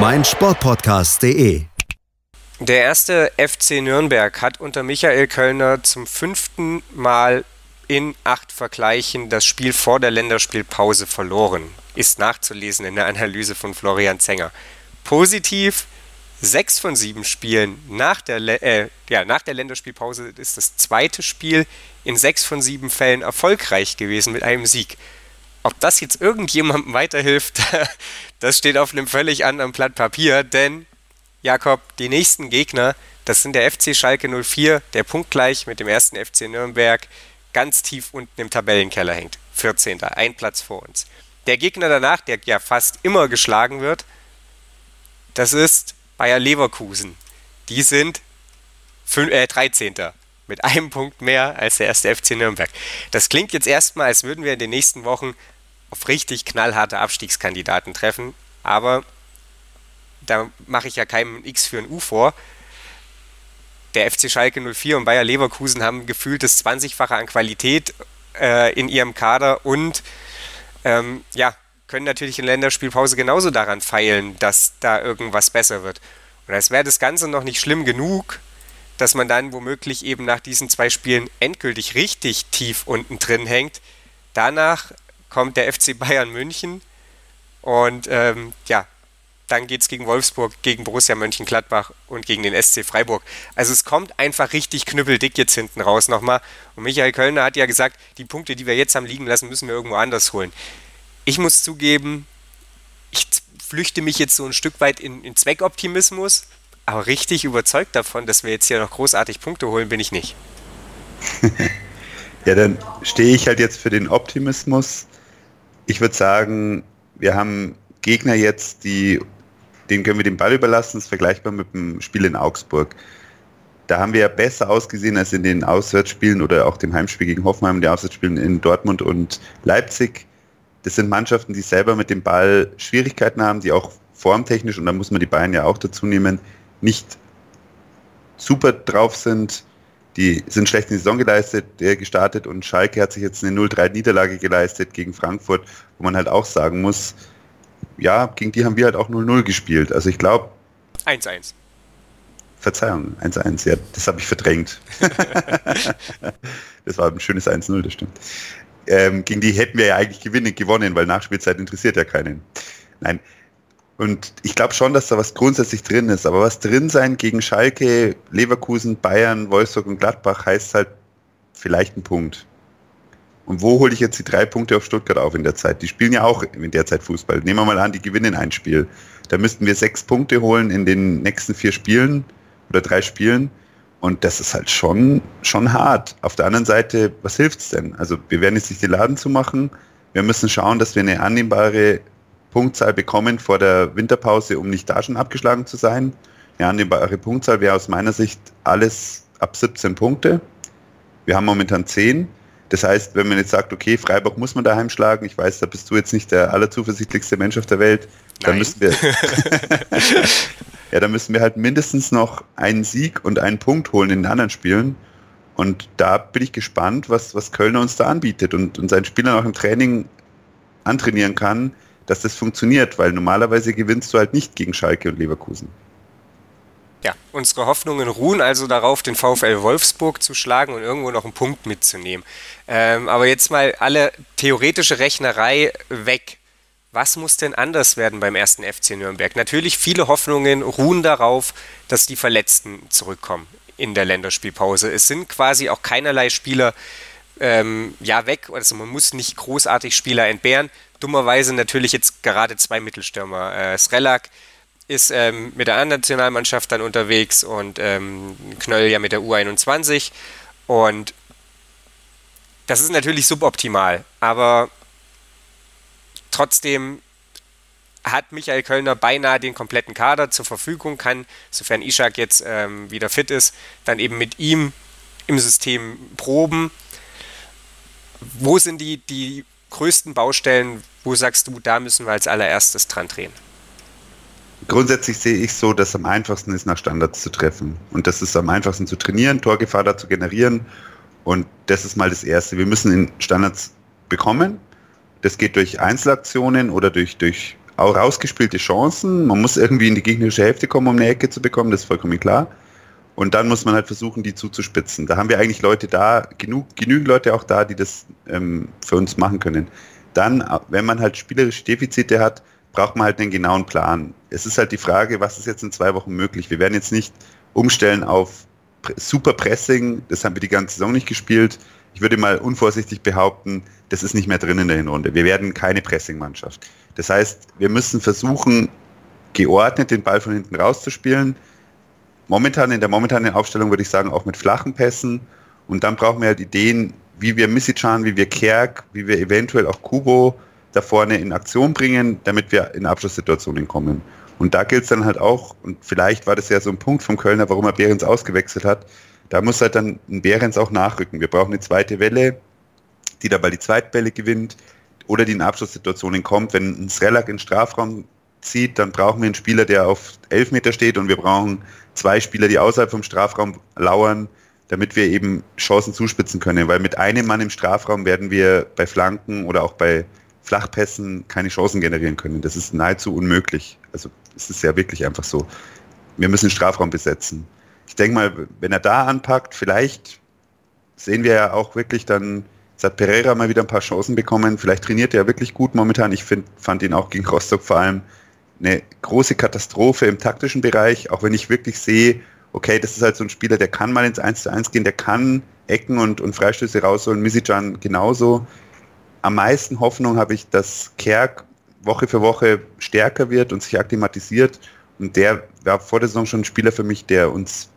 meinsportpodcast.de. Der erste FC Nürnberg hat unter Michael Kölner zum fünften Mal in acht Vergleichen das Spiel vor der Länderspielpause verloren. Ist nachzulesen in der Analyse von Florian Zenger. Positiv, sechs von sieben Spielen nach der, äh, ja, nach der Länderspielpause ist das zweite Spiel in sechs von sieben Fällen erfolgreich gewesen mit einem Sieg. Ob das jetzt irgendjemandem weiterhilft, das steht auf einem völlig anderen Blatt Papier, denn Jakob, die nächsten Gegner, das sind der FC Schalke 04, der punktgleich mit dem ersten FC Nürnberg ganz tief unten im Tabellenkeller hängt. 14. Ein Platz vor uns. Der Gegner danach, der ja fast immer geschlagen wird, das ist Bayer Leverkusen. Die sind 5, äh, 13. mit einem Punkt mehr als der erste FC Nürnberg. Das klingt jetzt erstmal, als würden wir in den nächsten Wochen auf richtig knallharte Abstiegskandidaten treffen, aber da mache ich ja keinem X für ein U vor. Der FC Schalke 04 und Bayer Leverkusen haben gefühlt das 20-fache an Qualität äh, in ihrem Kader und ähm, ja, können natürlich in Länderspielpause genauso daran feilen, dass da irgendwas besser wird. Und als wäre das Ganze noch nicht schlimm genug, dass man dann womöglich eben nach diesen zwei Spielen endgültig richtig tief unten drin hängt. Danach kommt der FC Bayern München und ähm, ja, dann geht es gegen Wolfsburg, gegen Borussia Mönchengladbach und gegen den SC Freiburg. Also es kommt einfach richtig knüppeldick jetzt hinten raus nochmal. Und Michael Kölner hat ja gesagt, die Punkte, die wir jetzt haben liegen lassen, müssen wir irgendwo anders holen. Ich muss zugeben, ich flüchte mich jetzt so ein Stück weit in, in Zweckoptimismus, aber richtig überzeugt davon, dass wir jetzt hier noch großartig Punkte holen, bin ich nicht. ja, dann stehe ich halt jetzt für den Optimismus. Ich würde sagen, wir haben Gegner jetzt, die denen können wir den Ball überlassen, das ist vergleichbar mit dem Spiel in Augsburg. Da haben wir ja besser ausgesehen als in den Auswärtsspielen oder auch dem Heimspiel gegen Hoffenheim, die Auswärtsspielen in Dortmund und Leipzig. Das sind Mannschaften, die selber mit dem Ball Schwierigkeiten haben, die auch formtechnisch, und da muss man die Bayern ja auch dazu nehmen, nicht super drauf sind. Die sind schlecht in die Saison geleistet, äh, gestartet und Schalke hat sich jetzt eine 0-3-Niederlage geleistet gegen Frankfurt, wo man halt auch sagen muss, ja, gegen die haben wir halt auch 0-0 gespielt. Also ich glaube. 1-1. Verzeihung, 1-1, ja, das habe ich verdrängt. das war ein schönes 1-0, das stimmt. Ähm, gegen die hätten wir ja eigentlich gewinnen, gewonnen, weil Nachspielzeit interessiert ja keinen. Nein. Und ich glaube schon, dass da was grundsätzlich drin ist. Aber was drin sein gegen Schalke, Leverkusen, Bayern, Wolfsburg und Gladbach heißt halt vielleicht ein Punkt. Und wo hole ich jetzt die drei Punkte auf Stuttgart auf in der Zeit? Die spielen ja auch in der Zeit Fußball. Nehmen wir mal an, die gewinnen ein Spiel. Da müssten wir sechs Punkte holen in den nächsten vier Spielen oder drei Spielen. Und das ist halt schon, schon hart. Auf der anderen Seite, was hilft's denn? Also wir werden jetzt nicht den Laden zumachen. Wir müssen schauen, dass wir eine annehmbare Punktzahl bekommen vor der Winterpause, um nicht da schon abgeschlagen zu sein. Eine annehmbare Punktzahl wäre aus meiner Sicht alles ab 17 Punkte. Wir haben momentan 10. Das heißt, wenn man jetzt sagt, okay, Freiburg muss man daheim schlagen, ich weiß, da bist du jetzt nicht der allerzuversichtlichste Mensch auf der Welt, dann müssen wir ja, dann müssen wir halt mindestens noch einen Sieg und einen Punkt holen in den anderen Spielen. Und da bin ich gespannt, was, was Kölner uns da anbietet und, und seinen Spielern auch im Training antrainieren kann, dass das funktioniert, weil normalerweise gewinnst du halt nicht gegen Schalke und Leverkusen. Ja, unsere Hoffnungen ruhen also darauf, den VfL Wolfsburg zu schlagen und irgendwo noch einen Punkt mitzunehmen. Ähm, aber jetzt mal alle theoretische Rechnerei weg. Was muss denn anders werden beim ersten FC Nürnberg? Natürlich, viele Hoffnungen ruhen darauf, dass die Verletzten zurückkommen in der Länderspielpause. Es sind quasi auch keinerlei Spieler ähm, ja weg. Also man muss nicht großartig Spieler entbehren. Dummerweise natürlich jetzt gerade zwei Mittelstürmer. Äh, Srelak ist ähm, mit der anderen Nationalmannschaft dann unterwegs und ähm, Knöll ja mit der U21. Und das ist natürlich suboptimal, aber trotzdem hat Michael Kölner beinahe den kompletten Kader zur Verfügung, kann, sofern Ishak jetzt ähm, wieder fit ist, dann eben mit ihm im System proben. Wo sind die, die größten Baustellen, wo sagst du, da müssen wir als allererstes dran drehen? grundsätzlich sehe ich so, dass am einfachsten ist, nach Standards zu treffen. Und das ist am einfachsten zu trainieren, Torgefahr da zu generieren. Und das ist mal das Erste. Wir müssen in Standards bekommen. Das geht durch Einzelaktionen oder durch, durch auch rausgespielte Chancen. Man muss irgendwie in die gegnerische Hälfte kommen, um eine Ecke zu bekommen, das ist vollkommen klar. Und dann muss man halt versuchen, die zuzuspitzen. Da haben wir eigentlich Leute da, genug, genügend Leute auch da, die das ähm, für uns machen können. Dann, wenn man halt spielerische Defizite hat, braucht man halt einen genauen Plan. Es ist halt die Frage, was ist jetzt in zwei Wochen möglich? Wir werden jetzt nicht umstellen auf Super Pressing, das haben wir die ganze Saison nicht gespielt. Ich würde mal unvorsichtig behaupten, das ist nicht mehr drin in der Hinrunde. Wir werden keine Pressing-Mannschaft. Das heißt, wir müssen versuchen, geordnet den Ball von hinten rauszuspielen. Momentan in der momentanen Aufstellung würde ich sagen, auch mit flachen Pässen. Und dann brauchen wir halt Ideen, wie wir Missichan, wie wir Kerk, wie wir eventuell auch Kubo da vorne in Aktion bringen, damit wir in Abschlusssituationen kommen. Und da gilt es dann halt auch, und vielleicht war das ja so ein Punkt vom Kölner, warum er Behrens ausgewechselt hat, da muss halt dann ein Behrens auch nachrücken. Wir brauchen eine zweite Welle, die dabei die Zweitbälle gewinnt oder die in Abschlusssituationen kommt. Wenn ein Srelak in den Strafraum zieht, dann brauchen wir einen Spieler, der auf 11 Meter steht und wir brauchen zwei Spieler, die außerhalb vom Strafraum lauern, damit wir eben Chancen zuspitzen können. Weil mit einem Mann im Strafraum werden wir bei Flanken oder auch bei Flachpässen keine Chancen generieren können. Das ist nahezu unmöglich. Also es ist ja wirklich einfach so. Wir müssen den Strafraum besetzen. Ich denke mal, wenn er da anpackt, vielleicht sehen wir ja auch wirklich dann, es hat Pereira mal wieder ein paar Chancen bekommen. Vielleicht trainiert er wirklich gut momentan. Ich find, fand ihn auch gegen Rostock vor allem eine große Katastrophe im taktischen Bereich, auch wenn ich wirklich sehe, okay, das ist halt so ein Spieler, der kann mal ins 1 zu 1 gehen, der kann Ecken und, und Freistöße rausholen, Misijan genauso. Am meisten Hoffnung habe ich, dass Kerk Woche für Woche stärker wird und sich akklimatisiert. Und der war vor der Saison schon ein Spieler für mich, der uns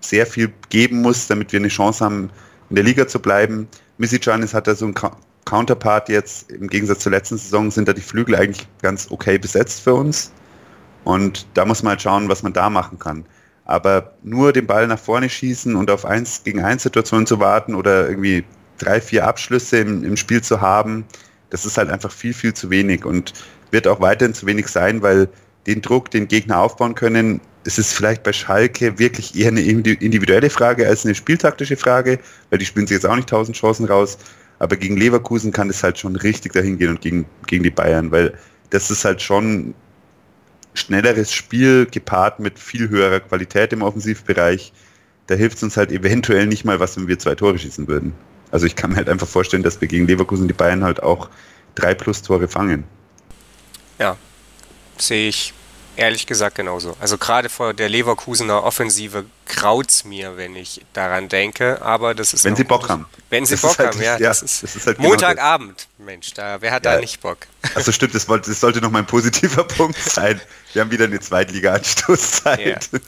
sehr viel geben muss, damit wir eine Chance haben, in der Liga zu bleiben. Misicanis hat da so ein Counterpart jetzt, im Gegensatz zur letzten Saison sind da die Flügel eigentlich ganz okay besetzt für uns. Und da muss man halt schauen, was man da machen kann. Aber nur den Ball nach vorne schießen und auf 1 gegen 1 Situationen zu warten oder irgendwie drei, vier Abschlüsse im, im Spiel zu haben, das ist halt einfach viel, viel zu wenig und wird auch weiterhin zu wenig sein, weil den Druck, den Gegner aufbauen können, es ist vielleicht bei Schalke wirklich eher eine individuelle Frage als eine spieltaktische Frage, weil die spielen sich jetzt auch nicht tausend Chancen raus. Aber gegen Leverkusen kann es halt schon richtig dahin gehen und gegen, gegen die Bayern, weil das ist halt schon schnelleres Spiel gepaart mit viel höherer Qualität im Offensivbereich. Da hilft es uns halt eventuell nicht mal was, wenn wir zwei Tore schießen würden. Also ich kann mir halt einfach vorstellen, dass wir gegen Leverkusen die Bayern halt auch drei plus Tore fangen. Ja, sehe ich ehrlich gesagt genauso. Also gerade vor der Leverkusener Offensive kraut's mir, wenn ich daran denke, aber das ist... Wenn sie Bock haben. Wenn sie das Bock halt, haben, ja. ja das ist, das ist halt Montagabend, genau Mensch, da, wer hat ja. da nicht Bock? Also stimmt, das, wollte, das sollte noch mein positiver Punkt sein. Wir haben wieder eine Zweitliga-Anstoßzeit. Ja.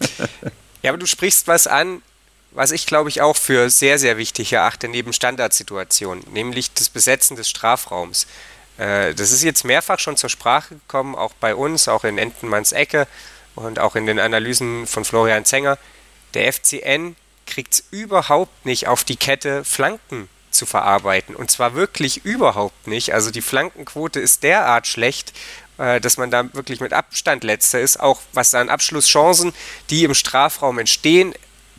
ja, aber du sprichst was an, was ich glaube ich auch für sehr, sehr wichtig erachte neben Standardsituationen, nämlich das Besetzen des Strafraums. Äh, das ist jetzt mehrfach schon zur Sprache gekommen, auch bei uns, auch in Entenmanns Ecke und auch in den Analysen von Florian Zenger. Der FCN kriegt es überhaupt nicht auf die Kette, Flanken zu verarbeiten. Und zwar wirklich überhaupt nicht. Also die Flankenquote ist derart schlecht, äh, dass man da wirklich mit Abstand letzter ist. Auch was an Abschlusschancen, die im Strafraum entstehen,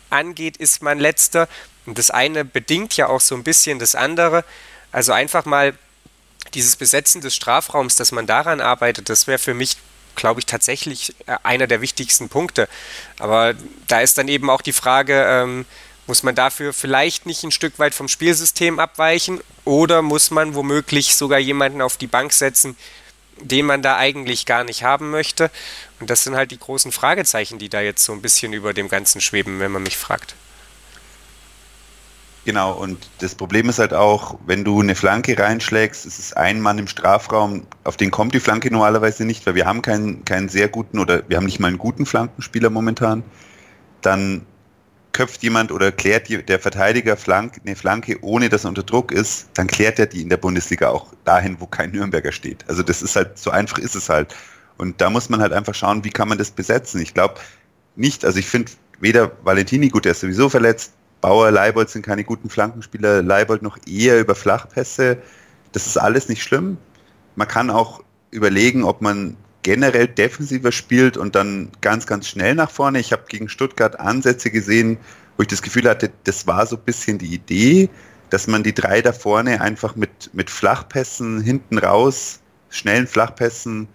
angeht, ist man letzter. Und das eine bedingt ja auch so ein bisschen das andere. Also einfach mal dieses Besetzen des Strafraums, dass man daran arbeitet, das wäre für mich, glaube ich, tatsächlich äh, einer der wichtigsten Punkte. Aber da ist dann eben auch die Frage, ähm, muss man dafür vielleicht nicht ein Stück weit vom Spielsystem abweichen oder muss man womöglich sogar jemanden auf die Bank setzen, den man da eigentlich gar nicht haben möchte? Und das sind halt die großen Fragezeichen, die da jetzt so ein bisschen über dem Ganzen schweben, wenn man mich fragt. Genau, und das Problem ist halt auch, wenn du eine Flanke reinschlägst, es ist ein Mann im Strafraum, auf den kommt die Flanke normalerweise nicht, weil wir haben keinen, keinen sehr guten oder wir haben nicht mal einen guten Flankenspieler momentan, dann köpft jemand oder klärt der Verteidiger Flank, eine Flanke, ohne dass er unter Druck ist, dann klärt er die in der Bundesliga auch dahin, wo kein Nürnberger steht. Also das ist halt, so einfach ist es halt. Und da muss man halt einfach schauen, wie kann man das besetzen. Ich glaube nicht, also ich finde weder Valentini, gut, der ist sowieso verletzt, Bauer, Leibold sind keine guten Flankenspieler, Leibold noch eher über Flachpässe. Das ist alles nicht schlimm. Man kann auch überlegen, ob man generell defensiver spielt und dann ganz, ganz schnell nach vorne. Ich habe gegen Stuttgart Ansätze gesehen, wo ich das Gefühl hatte, das war so ein bisschen die Idee, dass man die drei da vorne einfach mit, mit Flachpässen hinten raus, schnellen Flachpässen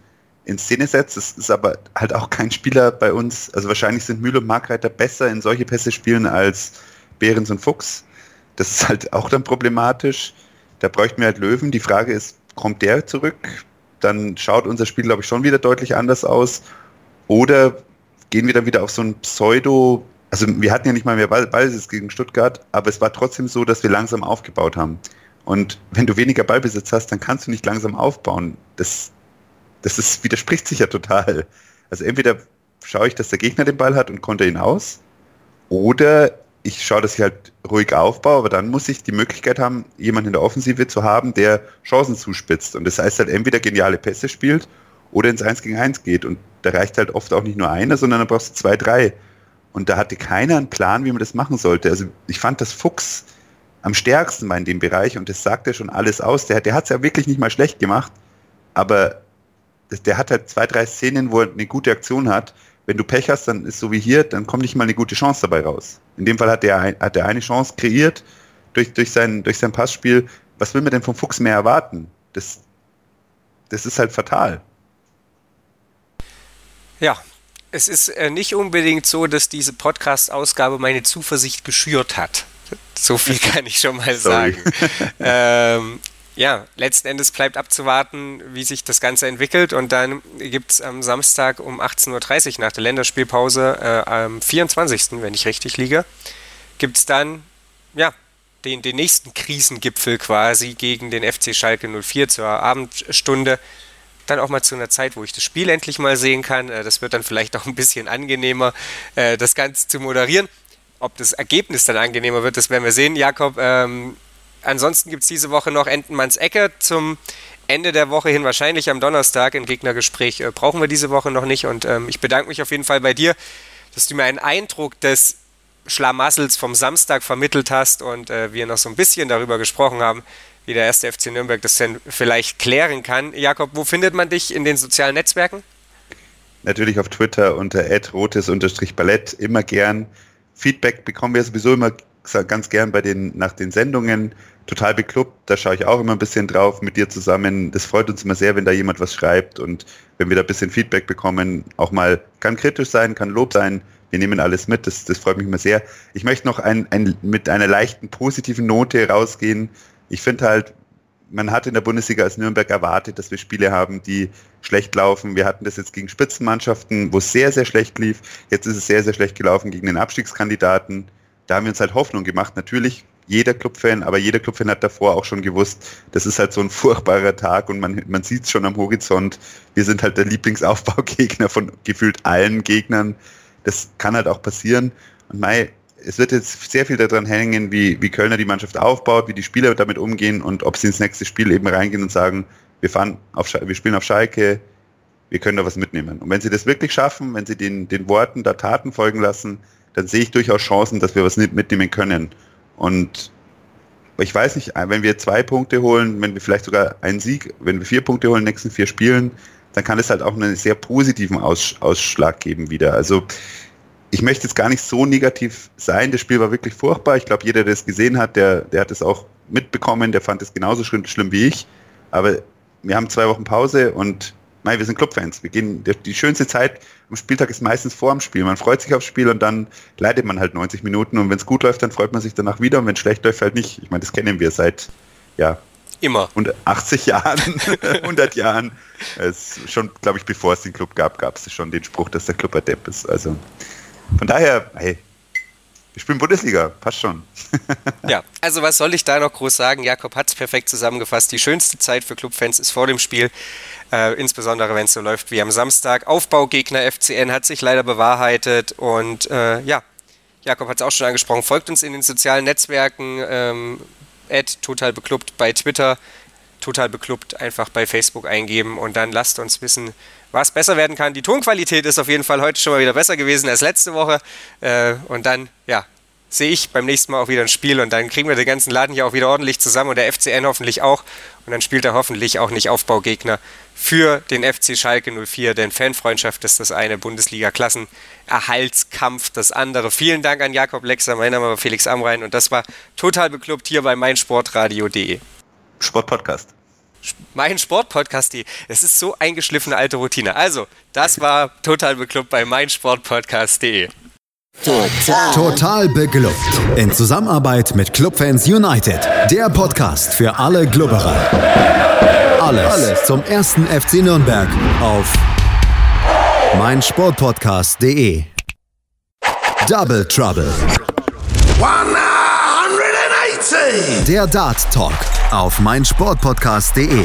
in Szene setzt. Das ist aber halt auch kein Spieler bei uns. Also wahrscheinlich sind Mühl und Markreiter besser in solche Pässe spielen als Behrens und Fuchs. Das ist halt auch dann problematisch. Da bräuchten wir halt Löwen. Die Frage ist, kommt der zurück? Dann schaut unser Spiel, glaube ich, schon wieder deutlich anders aus. Oder gehen wir dann wieder auf so ein Pseudo, also wir hatten ja nicht mal mehr Ball, Ballbesitz gegen Stuttgart, aber es war trotzdem so, dass wir langsam aufgebaut haben. Und wenn du weniger Ballbesitz hast, dann kannst du nicht langsam aufbauen. Das, das ist, widerspricht sich ja total. Also entweder schaue ich, dass der Gegner den Ball hat und konnte ihn aus, oder ich schaue, dass ich halt ruhig aufbaue, aber dann muss ich die Möglichkeit haben, jemanden in der Offensive zu haben, der Chancen zuspitzt. Und das heißt halt entweder geniale Pässe spielt oder ins 1 gegen 1 geht. Und da reicht halt oft auch nicht nur einer, sondern da brauchst du zwei, drei. Und da hatte keiner einen Plan, wie man das machen sollte. Also ich fand das Fuchs am stärksten war in dem Bereich und das sagt ja schon alles aus. Der, der hat es ja wirklich nicht mal schlecht gemacht, aber der hat halt zwei, drei Szenen, wo er eine gute Aktion hat. Wenn du Pech hast, dann ist so wie hier, dann kommt nicht mal eine gute Chance dabei raus. In dem Fall hat er, hat er eine Chance kreiert durch, durch, sein, durch sein Passspiel. Was will man denn vom Fuchs mehr erwarten? Das, das ist halt fatal. Ja, es ist äh, nicht unbedingt so, dass diese Podcast-Ausgabe meine Zuversicht geschürt hat. So viel kann ich schon mal sagen. ähm, ja, letzten Endes bleibt abzuwarten, wie sich das Ganze entwickelt. Und dann gibt es am Samstag um 18.30 Uhr nach der Länderspielpause, äh, am 24., wenn ich richtig liege, gibt es dann ja, den, den nächsten Krisengipfel quasi gegen den FC Schalke 04 zur Abendstunde. Dann auch mal zu einer Zeit, wo ich das Spiel endlich mal sehen kann. Äh, das wird dann vielleicht auch ein bisschen angenehmer, äh, das Ganze zu moderieren. Ob das Ergebnis dann angenehmer wird, das werden wir sehen. Jakob, ähm, ansonsten gibt es diese Woche noch Entenmanns Ecke zum Ende der Woche hin, wahrscheinlich am Donnerstag ein Gegnergespräch. Äh, brauchen wir diese Woche noch nicht. Und ähm, ich bedanke mich auf jeden Fall bei dir, dass du mir einen Eindruck des Schlamassels vom Samstag vermittelt hast und äh, wir noch so ein bisschen darüber gesprochen haben, wie der erste FC Nürnberg das denn vielleicht klären kann. Jakob, wo findet man dich in den sozialen Netzwerken? Natürlich auf Twitter unter rotes-ballett, immer gern. Feedback bekommen wir sowieso immer ganz gern bei den, nach den Sendungen. Total beklubbt, da schaue ich auch immer ein bisschen drauf mit dir zusammen. Das freut uns immer sehr, wenn da jemand was schreibt und wenn wir da ein bisschen Feedback bekommen, auch mal, kann kritisch sein, kann Lob sein. Wir nehmen alles mit, das, das freut mich immer sehr. Ich möchte noch ein, ein, mit einer leichten positiven Note rausgehen. Ich finde halt, man hat in der Bundesliga als Nürnberg erwartet, dass wir Spiele haben, die schlecht laufen. Wir hatten das jetzt gegen Spitzenmannschaften, wo es sehr, sehr schlecht lief. Jetzt ist es sehr, sehr schlecht gelaufen gegen den Abstiegskandidaten. Da haben wir uns halt Hoffnung gemacht. Natürlich jeder Clubfan, aber jeder Clubfan hat davor auch schon gewusst, das ist halt so ein furchtbarer Tag und man, man sieht es schon am Horizont. Wir sind halt der Lieblingsaufbaugegner von gefühlt allen Gegnern. Das kann halt auch passieren. Und Mai, es wird jetzt sehr viel daran hängen, wie, wie Kölner die Mannschaft aufbaut, wie die Spieler damit umgehen und ob sie ins nächste Spiel eben reingehen und sagen, wir fahren auf wir spielen auf Schalke, wir können da was mitnehmen. Und wenn sie das wirklich schaffen, wenn sie den, den Worten da Taten folgen lassen, dann sehe ich durchaus Chancen, dass wir was mitnehmen können. Und ich weiß nicht, wenn wir zwei Punkte holen, wenn wir vielleicht sogar einen Sieg, wenn wir vier Punkte holen nächsten vier Spielen, dann kann es halt auch einen sehr positiven Aus, Ausschlag geben wieder. Also ich möchte jetzt gar nicht so negativ sein. Das Spiel war wirklich furchtbar. Ich glaube, jeder, der es gesehen hat, der, der hat es auch mitbekommen, der fand es genauso schlimm, schlimm wie ich. Aber wir haben zwei Wochen Pause und nein, wir sind Clubfans. Wir gehen, die schönste Zeit am Spieltag ist meistens vor dem Spiel. Man freut sich aufs Spiel und dann leidet man halt 90 Minuten und wenn es gut läuft, dann freut man sich danach wieder und wenn es schlecht läuft, halt nicht. Ich meine, das kennen wir seit, ja, Immer. Und 80 Jahren, 100 Jahren. Es schon, glaube ich, bevor es den Club gab, gab es schon den Spruch, dass der Club ein Depp ist. Also von daher, hey, wir spielen Bundesliga, passt schon. ja, also was soll ich da noch groß sagen? Jakob hat es perfekt zusammengefasst. Die schönste Zeit für Clubfans ist vor dem Spiel, äh, insbesondere wenn es so läuft wie am Samstag. Aufbaugegner FCN hat sich leider bewahrheitet und äh, ja, Jakob hat es auch schon angesprochen. Folgt uns in den sozialen Netzwerken, ähm, total beklubbt bei Twitter, total beklubbt einfach bei Facebook eingeben und dann lasst uns wissen, was besser werden kann. Die Tonqualität ist auf jeden Fall heute schon mal wieder besser gewesen als letzte Woche. Äh, und dann, ja, sehe ich beim nächsten Mal auch wieder ein Spiel und dann kriegen wir den ganzen Laden hier auch wieder ordentlich zusammen und der FCN hoffentlich auch. Und dann spielt er hoffentlich auch nicht Aufbaugegner für den FC Schalke 04, denn Fanfreundschaft ist das eine, Bundesliga-Klassenerhaltskampf das andere. Vielen Dank an Jakob Lexer, mein Name war Felix Amrein und das war total beklubbt hier bei meinsportradio.de. Sportpodcast mein Sportpodcast, es ist so eingeschliffene alte Routine. Also, das war total beklubbt bei meinsportpodcast.de. Total. Total beglückt. In Zusammenarbeit mit Clubfans United. Der Podcast für alle Glubberer. Alles, Alles zum ersten FC Nürnberg auf meinsportpodcast.de. Double Trouble. 180. Der Dart Talk auf meinsportpodcast.de.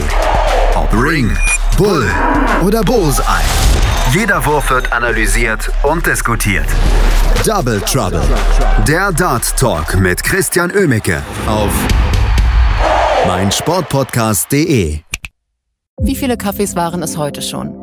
Ob Ring, Bull oder Bullseye. Jeder Wurf wird analysiert und diskutiert. Double Trouble. Der Dart Talk mit Christian Ömicke auf meinsportpodcast.de. Wie viele Kaffees waren es heute schon?